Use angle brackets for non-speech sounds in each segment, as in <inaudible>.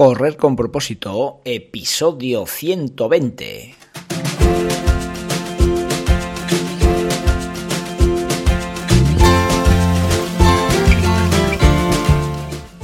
Correr con propósito, episodio 120.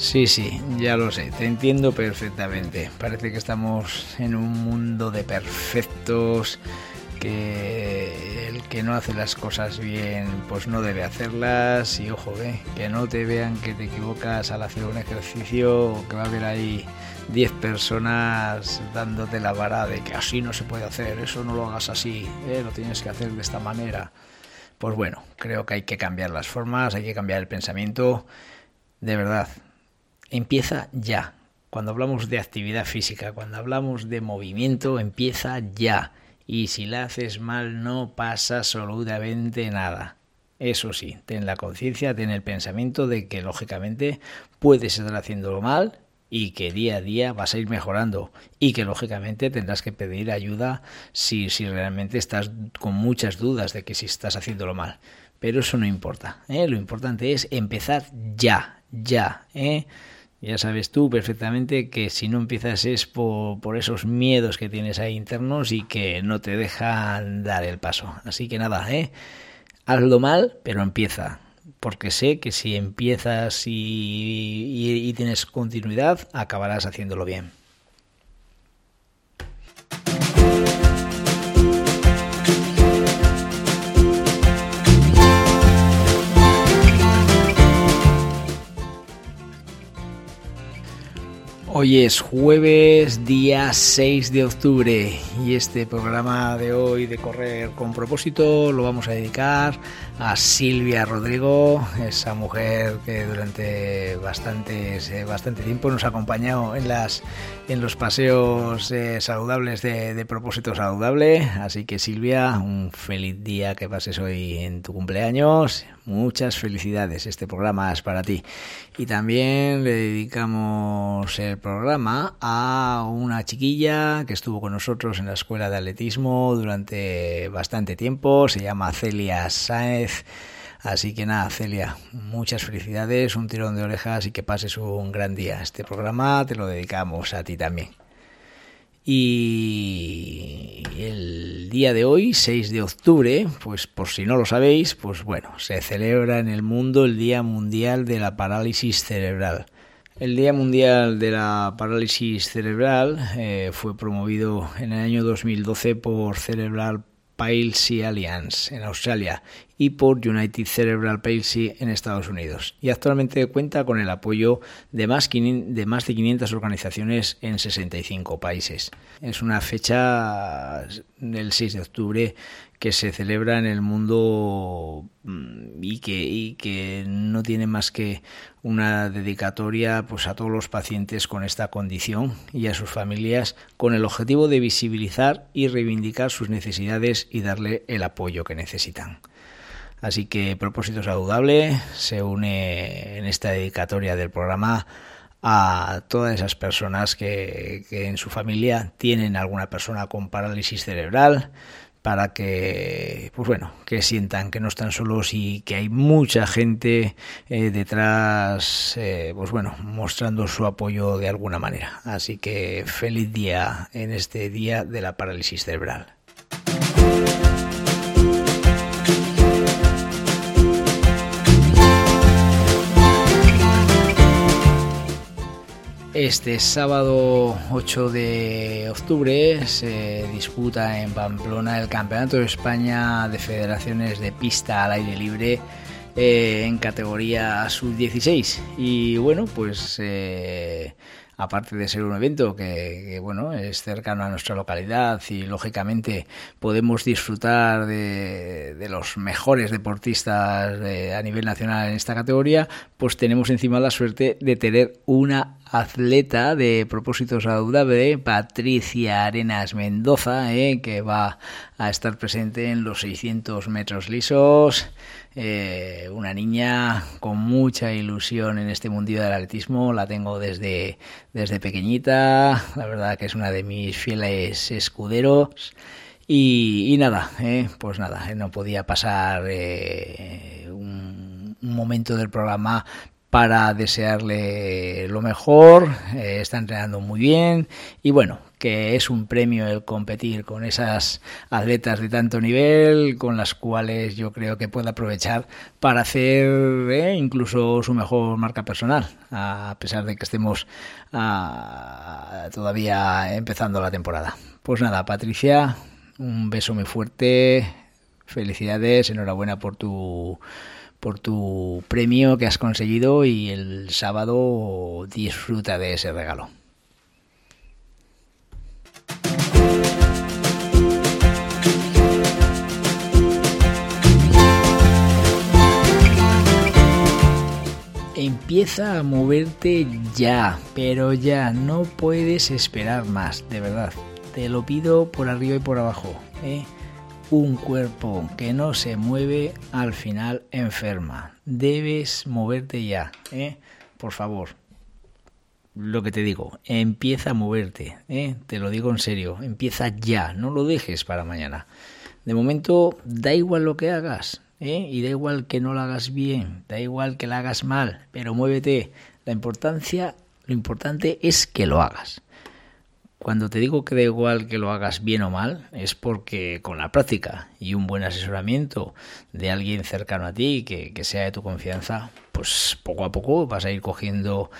Sí, sí, ya lo sé, te entiendo perfectamente. Parece que estamos en un mundo de perfectos, que el que no hace las cosas bien, pues no debe hacerlas. Y ojo, ve, que no te vean que te equivocas al hacer un ejercicio, que va a haber ahí 10 personas dándote la vara de que así no se puede hacer, eso no lo hagas así, ¿eh? lo tienes que hacer de esta manera. Pues bueno, creo que hay que cambiar las formas, hay que cambiar el pensamiento. De verdad, empieza ya. Cuando hablamos de actividad física, cuando hablamos de movimiento, empieza ya. Y si la haces mal no pasa absolutamente nada. Eso sí, ten la conciencia, ten el pensamiento de que lógicamente puedes estar haciéndolo mal y que día a día vas a ir mejorando y que lógicamente tendrás que pedir ayuda si, si realmente estás con muchas dudas de que si estás haciéndolo mal. Pero eso no importa. ¿eh? Lo importante es empezar ya, ya. ¿eh? Ya sabes tú perfectamente que si no empiezas es por, por, esos miedos que tienes ahí internos y que no te dejan dar el paso. Así que nada, ¿eh? hazlo mal, pero empieza. Porque sé que si empiezas y, y, y tienes continuidad, acabarás haciéndolo bien. Hoy es jueves, día 6 de octubre y este programa de hoy de Correr con propósito lo vamos a dedicar a Silvia Rodrigo, esa mujer que durante bastantes, eh, bastante tiempo nos ha acompañado en, las, en los paseos eh, saludables de, de propósito saludable. Así que Silvia, un feliz día que pases hoy en tu cumpleaños. Muchas felicidades, este programa es para ti. Y también le dedicamos el programa a una chiquilla que estuvo con nosotros en la escuela de atletismo durante bastante tiempo, se llama Celia Sáenz. Así que nada, Celia, muchas felicidades, un tirón de orejas y que pases un gran día. Este programa te lo dedicamos a ti también. Y el día de hoy, 6 de octubre, pues por si no lo sabéis, pues bueno, se celebra en el mundo el Día Mundial de la Parálisis Cerebral. El Día Mundial de la Parálisis Cerebral eh, fue promovido en el año 2012 por Cerebral Palsy Alliance en Australia y por United Cerebral Palsy en Estados Unidos. Y actualmente cuenta con el apoyo de más, de más de 500 organizaciones en 65 países. Es una fecha del 6 de octubre que se celebra en el mundo y que, y que no tiene más que una dedicatoria pues a todos los pacientes con esta condición y a sus familias con el objetivo de visibilizar y reivindicar sus necesidades y darle el apoyo que necesitan. Así que Propósito Saludable se une en esta dedicatoria del programa a todas esas personas que, en su familia tienen alguna persona con parálisis cerebral, para que pues bueno que sientan que no están solos y que hay mucha gente eh, detrás eh, pues bueno mostrando su apoyo de alguna manera. Así que feliz día en este día de la parálisis cerebral Este sábado 8 de octubre se disputa en Pamplona el Campeonato de España de Federaciones de Pista al Aire Libre eh, en categoría sub-16. Y bueno, pues eh, aparte de ser un evento que, bueno es cercano a nuestra localidad y lógicamente podemos disfrutar de, los mejores deportistas de, a nivel nacional en esta categoría, pues tenemos encima la suerte de tener una atleta de propósito saludable, Patricia Arenas Mendoza, eh, que va a estar presente en los 600 metros lisos. Eh, una niña con mucha ilusión en este mundillo del atletismo, la tengo desde, desde pequeñita, la verdad que es una de mis fieles escuderos. Y, nada, eh, pues nada, no podía pasar eh, un momento del programa para desearle lo mejor, eh, está entrenando muy bien y bueno, que es un premio el competir con esas atletas de tanto nivel con las cuales yo creo que puede aprovechar para hacer eh, incluso su mejor marca personal, a pesar de que estemos ah, todavía empezando la temporada. Pues nada, Patricia, un beso muy fuerte, felicidades, enhorabuena por tu por tu premio que has conseguido y el sábado disfruta de ese regalo. Empieza a moverte ya, pero ya no puedes esperar más, de verdad. Te lo pido por arriba y por abajo. ¿eh? Un cuerpo que no se mueve al final enferma. Debes moverte ya, ¿eh? Por favor. Lo que te digo, empieza a moverte, ¿eh? te lo digo en serio, empieza ya, no lo dejes para mañana. De momento, da igual lo que hagas, ¿eh? y da igual que no lo hagas bien, da igual que lo hagas mal, pero muévete. La importancia, lo importante es que lo hagas. Cuando te digo que da igual que lo hagas bien o mal, es porque con la práctica y un buen asesoramiento de alguien cercano a ti, que, que sea de tu confianza, pues poco a poco vas a ir cogiendo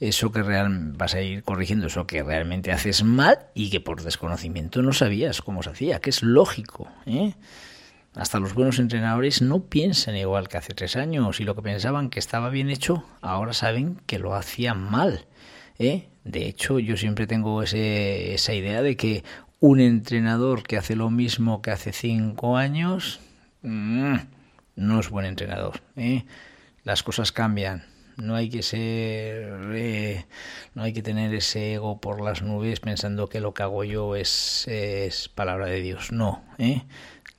eso que real, vas a ir corrigiendo eso que realmente haces mal y que por desconocimiento no sabías cómo se hacía, que es lógico. ¿eh? Hasta los buenos entrenadores no piensan igual que hace tres años y lo que pensaban que estaba bien hecho, ahora saben que lo hacían mal. ¿Eh? De hecho, yo siempre tengo ese, esa idea de que un entrenador que hace lo mismo que hace cinco años mm, no es buen entrenador. ¿eh? Las cosas cambian. No hay que ser, eh, no hay que tener ese ego por las nubes pensando que lo que hago yo es, es palabra de Dios. No, ¿eh?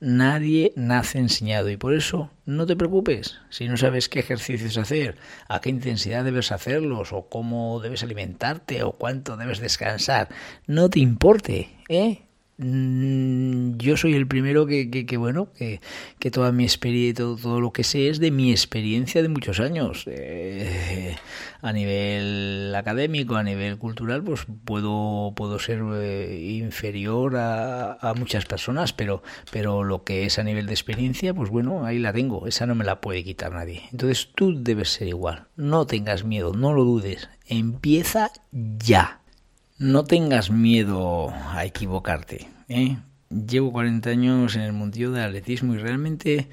Nadie nace enseñado y por eso no te preocupes si no sabes qué ejercicios hacer, a qué intensidad debes hacerlos o cómo debes alimentarte o cuánto debes descansar. No te importe, ¿eh? Mm, yo soy el primero que, que, bueno, que, que, toda mi experiencia, todo, todo, lo que sé es de mi experiencia de muchos años. Eh, a nivel académico, a nivel cultural, pues puedo, puedo ser eh, inferior a, a, muchas personas, pero, pero lo que es a nivel de experiencia, pues bueno, ahí la tengo, esa no me la puede quitar nadie. Entonces tú debes ser igual, no tengas miedo, no lo dudes, empieza ya. No tengas miedo a equivocarte. ¿eh? Llevo 40 años en el mundillo del atletismo y realmente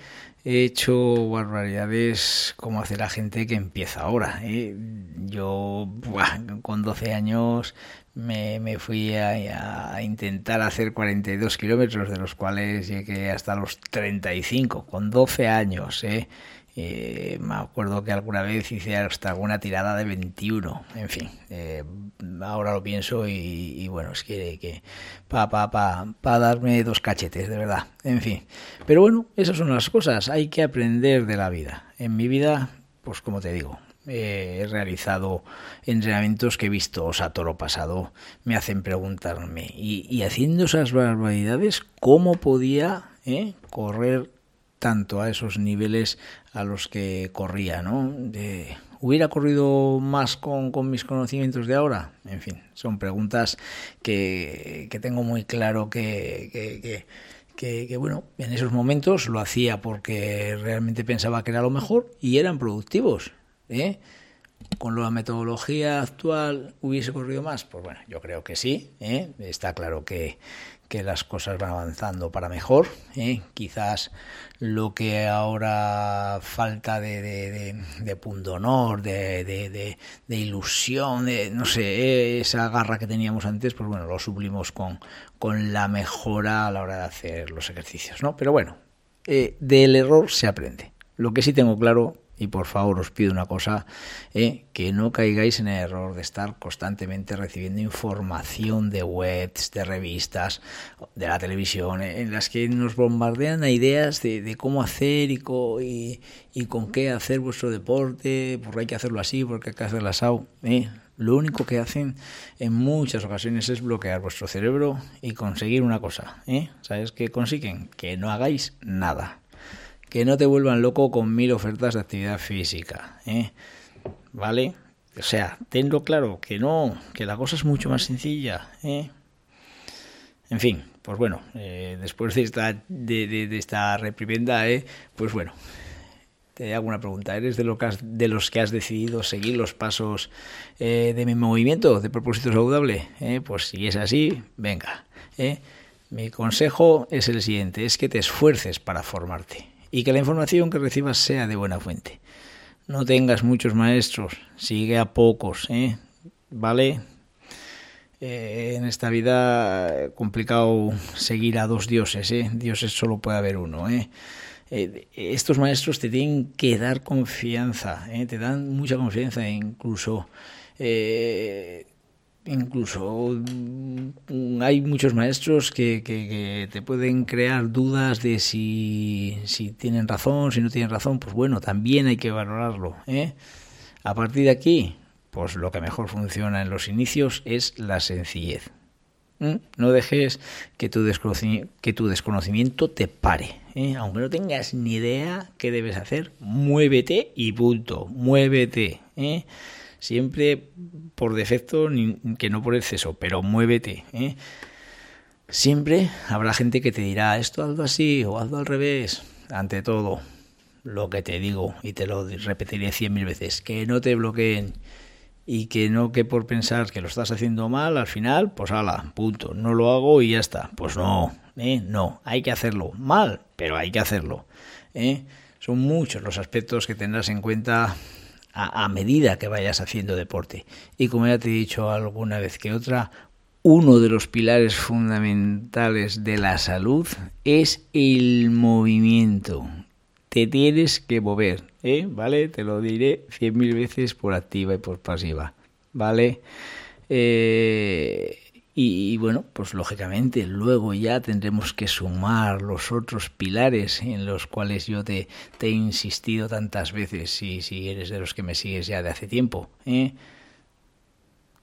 he hecho barbaridades como hace la gente que empieza ahora. ¿eh? Yo con 12 años me, me fui a, a, intentar hacer 42 kilómetros, de los cuales llegué hasta los 35, con 12 años. ¿eh? Eh, me acuerdo que alguna vez hice hasta alguna tirada de 21. En fin, eh, ahora lo pienso y, bueno, es que, que para pa, pa, pa darme dos cachetes, de verdad. En fin, pero bueno, esas son las cosas. Hay que aprender de la vida. En mi vida, pues como te digo, eh, he realizado entrenamientos que he visto o sea, toro pasado, me hacen preguntarme, y, y haciendo esas barbaridades, ¿cómo podía eh, correr tanto a esos niveles a los que corría, ¿no? De, ¿Hubiera corrido más con, con, mis conocimientos de ahora? En fin, son preguntas que, que tengo muy claro que, que, que, que, bueno, en esos momentos lo hacía porque realmente pensaba que era lo mejor y eran productivos. ¿eh? ¿Con la metodología actual hubiese corrido más? Pues bueno, yo creo que sí. ¿eh? Está claro que, que las cosas van avanzando para mejor. ¿eh? Quizás lo que ahora falta de, de, de, de de, de, de, ilusión, de no sé, esa garra que teníamos antes, pues bueno, lo suplimos con, con la mejora a la hora de hacer los ejercicios, ¿no? Pero bueno, eh, del error se aprende. Lo que sí tengo claro y por favor os pido una cosa, eh, que no caigáis en el error de estar constantemente recibiendo información de webs, de revistas, de la televisión, eh, en las que nos bombardean ideas de, cómo hacer y, y, con qué hacer vuestro deporte, porque hay que hacerlo así, porque hay que hacerlo así. Eh. Lo único que hacen en muchas ocasiones es bloquear vuestro cerebro y conseguir una cosa. ¿eh? ¿Sabes qué consiguen? Que no hagáis nada que no te vuelvan loco con mil ofertas de actividad física, ¿eh? ¿vale? O sea, tenlo claro, que no, que la cosa es mucho más sencilla, ¿eh? En fin, pues bueno, eh, después de esta, de, de, esta reprimenda, ¿eh? pues bueno, te hago una pregunta. ¿Eres de, lo que de los que has decidido seguir los pasos eh, de mi movimiento de propósito saludable? ¿Eh? Pues si es así, venga. Mi consejo es el siguiente, es que te esfuerces para formarte y que la información que recibas sea de buena fuente. No tengas muchos maestros, sigue a pocos, ¿eh? ¿vale? Eh, en esta vida eh, complicado seguir a dos dioses, ¿eh? Dioses solo puede haber uno, ¿eh? eh estos maestros te tienen que dar confianza, te dan mucha confianza, incluso incluso mm, hay muchos maestros que, que, te pueden crear dudas de si, si, tienen razón, si no tienen razón, pues bueno, también hay que valorarlo. ¿eh? A partir de aquí, pues lo que mejor funciona en los inicios es la sencillez. No dejes que tu, que tu desconocimiento te pare. ¿eh? Aunque no tengas ni idea qué debes hacer, muévete y punto. Muévete. ¿eh? Siempre por defecto, que no por exceso, pero muévete. ¿eh? Siempre habrá gente que te dirá esto hazlo así o hazlo al revés. Ante todo, lo que te digo y te lo repetiré cien mil veces, que no te bloqueen y que no que por pensar que lo estás haciendo mal, al final, pues ala, punto, no lo hago y ya está. Pues no, ¿eh? no, hay que hacerlo mal, pero hay que hacerlo. ¿eh? Son muchos los aspectos que tendrás en cuenta a, medida que vayas haciendo deporte. Y como ya te he dicho alguna vez que otra, uno de los pilares fundamentales de la salud es el movimiento. Te tienes que mover, ¿eh? ¿Vale? Te lo diré cien mil veces por activa y por pasiva, ¿vale? Eh, y, bueno, pues lógicamente luego ya tendremos que sumar los otros pilares en los cuales yo te, he insistido tantas veces, si, si eres de los que me sigues ya de hace tiempo. ¿eh?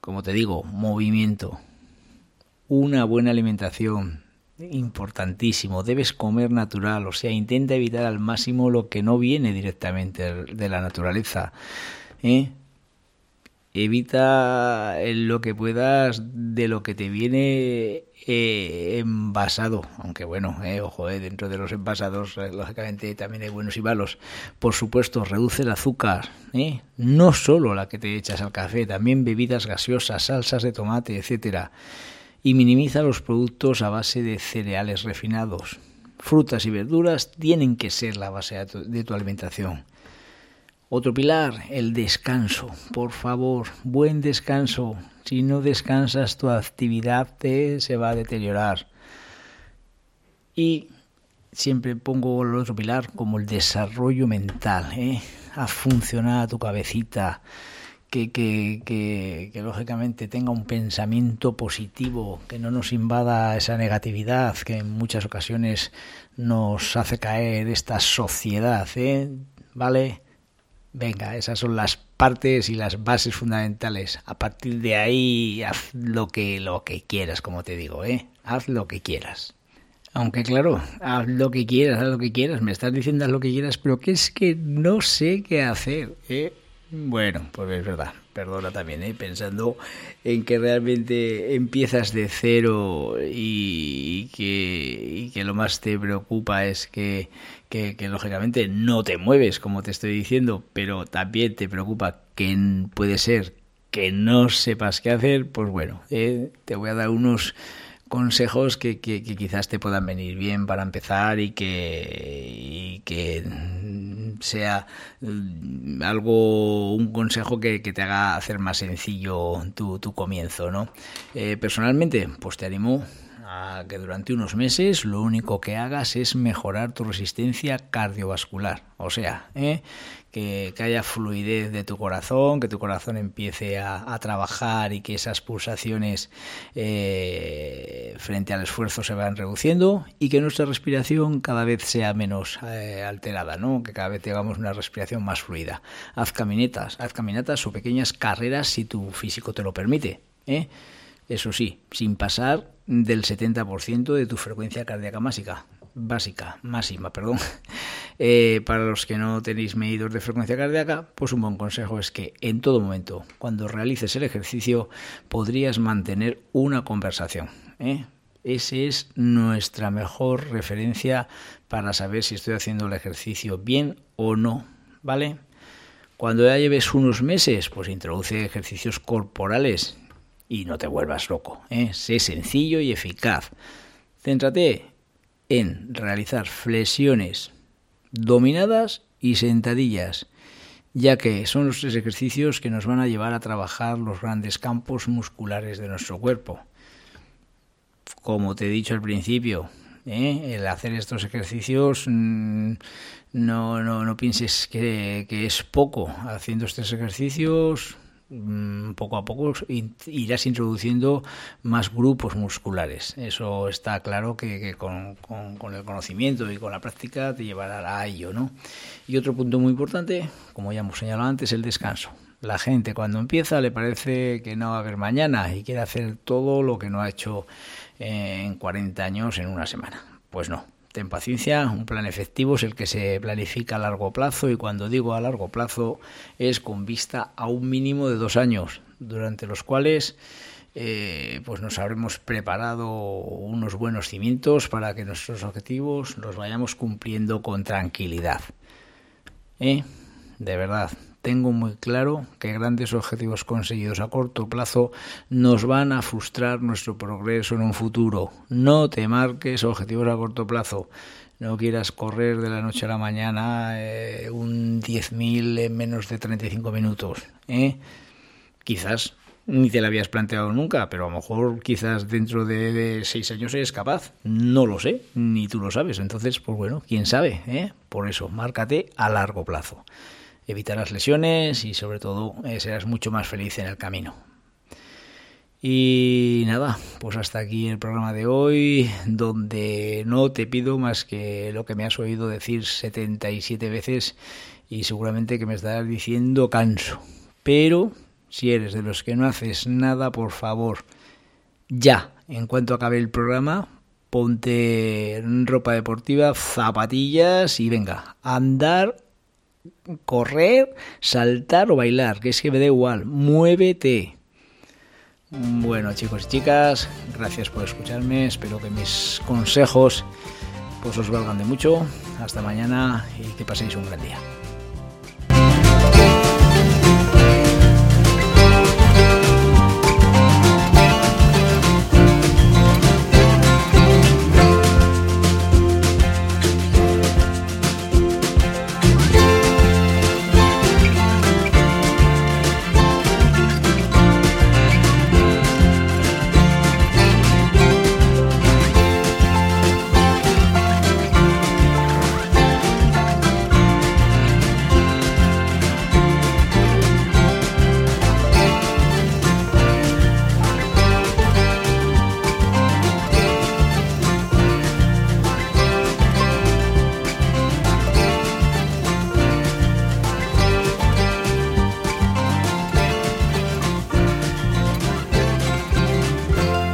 Como te digo, movimiento, una buena alimentación, importantísimo, debes comer natural, o sea, intenta evitar al máximo lo que no viene directamente de la naturaleza. ¿eh? Evita lo que puedas de lo que te viene eh, envasado, aunque bueno, eh, ojo, eh, dentro de los envasados eh, lógicamente también hay buenos y malos. Por supuesto, reduce el azúcar, ¿eh? no solo la que te echas al café, también bebidas gaseosas, salsas de tomate, etcétera, y minimiza los productos a base de cereales refinados. Frutas y verduras tienen que ser la base de tu alimentación. Otro pilar, el descanso. Por favor, buen descanso. Si no descansas, tu actividad te se va a deteriorar. Y siempre pongo el otro pilar como el desarrollo mental. ¿eh? A funcionar tu cabecita. Que, que, que, que, lógicamente tenga un pensamiento positivo, que no nos invada esa negatividad que en muchas ocasiones nos hace caer esta sociedad, ¿eh? ¿vale? Venga, esas son las partes y las bases fundamentales. A partir de ahí, haz lo que, lo que quieras, como te digo, ¿eh? Haz lo que quieras. Aunque claro, haz lo que quieras, haz lo que quieras. Me estás diciendo haz lo que quieras, pero que es que no sé qué hacer, ¿eh? Bueno, pues es verdad, perdona también, ¿eh? pensando en que realmente empiezas de cero y que, que lo más te preocupa es que, que, lógicamente no te mueves, como te estoy diciendo, pero también te preocupa que puede ser que no sepas qué hacer, pues bueno, eh, te voy a dar unos consejos que, que, quizás te puedan venir bien para empezar y que, que sea mm, algo, un consejo que, te haga hacer más sencillo tu, tu comienzo, ¿no? Eh, personalmente, pues te animo a que durante unos meses lo único que hagas es mejorar tu resistencia cardiovascular. O sea, ¿eh? que, haya fluidez de tu corazón, que tu corazón empiece a, trabajar y que esas pulsaciones eh, frente al esfuerzo se van reduciendo y que nuestra respiración cada vez sea menos eh, alterada, ¿no? que cada vez tengamos una respiración más fluida. Haz caminatas, haz caminatas o pequeñas carreras si tu físico te lo permite. ¿eh? Eso sí, sin pasar del 70% de tu frecuencia cardíaca máxima, básica, máxima, perdón. <laughs> Eh, para los que no tenéis medidos de frecuencia cardíaca, pues un buen consejo es que en todo momento, cuando realices el ejercicio, podrías mantener una conversación. ¿eh? Esa es nuestra mejor referencia para saber si estoy haciendo el ejercicio bien o no, ¿vale? Cuando ya lleves unos meses, pues introduce ejercicios corporales y no te vuelvas loco. ¿eh? Sé sencillo y eficaz. Céntrate en realizar flexiones dominadas y sentadillas, ya que son los tres ejercicios que nos van a llevar a trabajar los grandes campos musculares de nuestro cuerpo. Como te he dicho al principio, ¿eh? el hacer estos ejercicios mm, no, no, no pienses que, que es poco. Haciendo estos ejercicios poco a poco irás introduciendo más grupos musculares. Eso está claro que, con, el conocimiento y con la práctica te llevará a ello, ¿no? Y otro punto muy importante, como ya hemos señalado antes, el descanso. La gente cuando empieza le parece que no va a haber mañana y quiere hacer todo lo que no ha hecho en 40 años en una semana. Pues no, Ten paciencia, un plan efectivo es el que se planifica a largo plazo y cuando digo a largo plazo es con vista a un mínimo de dos años, durante los cuales eh, pues nos habremos preparado unos buenos cimientos para que nuestros objetivos los vayamos cumpliendo con tranquilidad. ¿Eh? De verdad, tengo muy claro que grandes objetivos conseguidos a corto plazo nos van a frustrar nuestro progreso en un futuro. No te marques objetivos a corto plazo. No quieras correr de la noche a la mañana eh, un 10.000 en menos de 35 minutos. ¿eh? Quizás ni te lo habías planteado nunca, pero a lo mejor quizás dentro de, seis años eres capaz. No lo sé, ni tú lo sabes. Entonces, pues bueno, quién sabe. ¿eh? Por eso, márcate a largo plazo evitarás lesiones y sobre todo eh, serás mucho más feliz en el camino. Y nada, pues hasta aquí el programa de hoy, donde no te pido más que lo que me has oído decir 77 veces y seguramente que me estarás diciendo canso. Pero si eres de los que no haces nada, por favor, ya, en cuanto acabe el programa, ponte ropa deportiva, zapatillas y venga, andar correr, saltar o bailar, que es que me da igual, muévete. Bueno chicos y chicas, gracias por escucharme, espero que mis consejos pues os valgan de mucho. Hasta mañana y que paséis un gran día.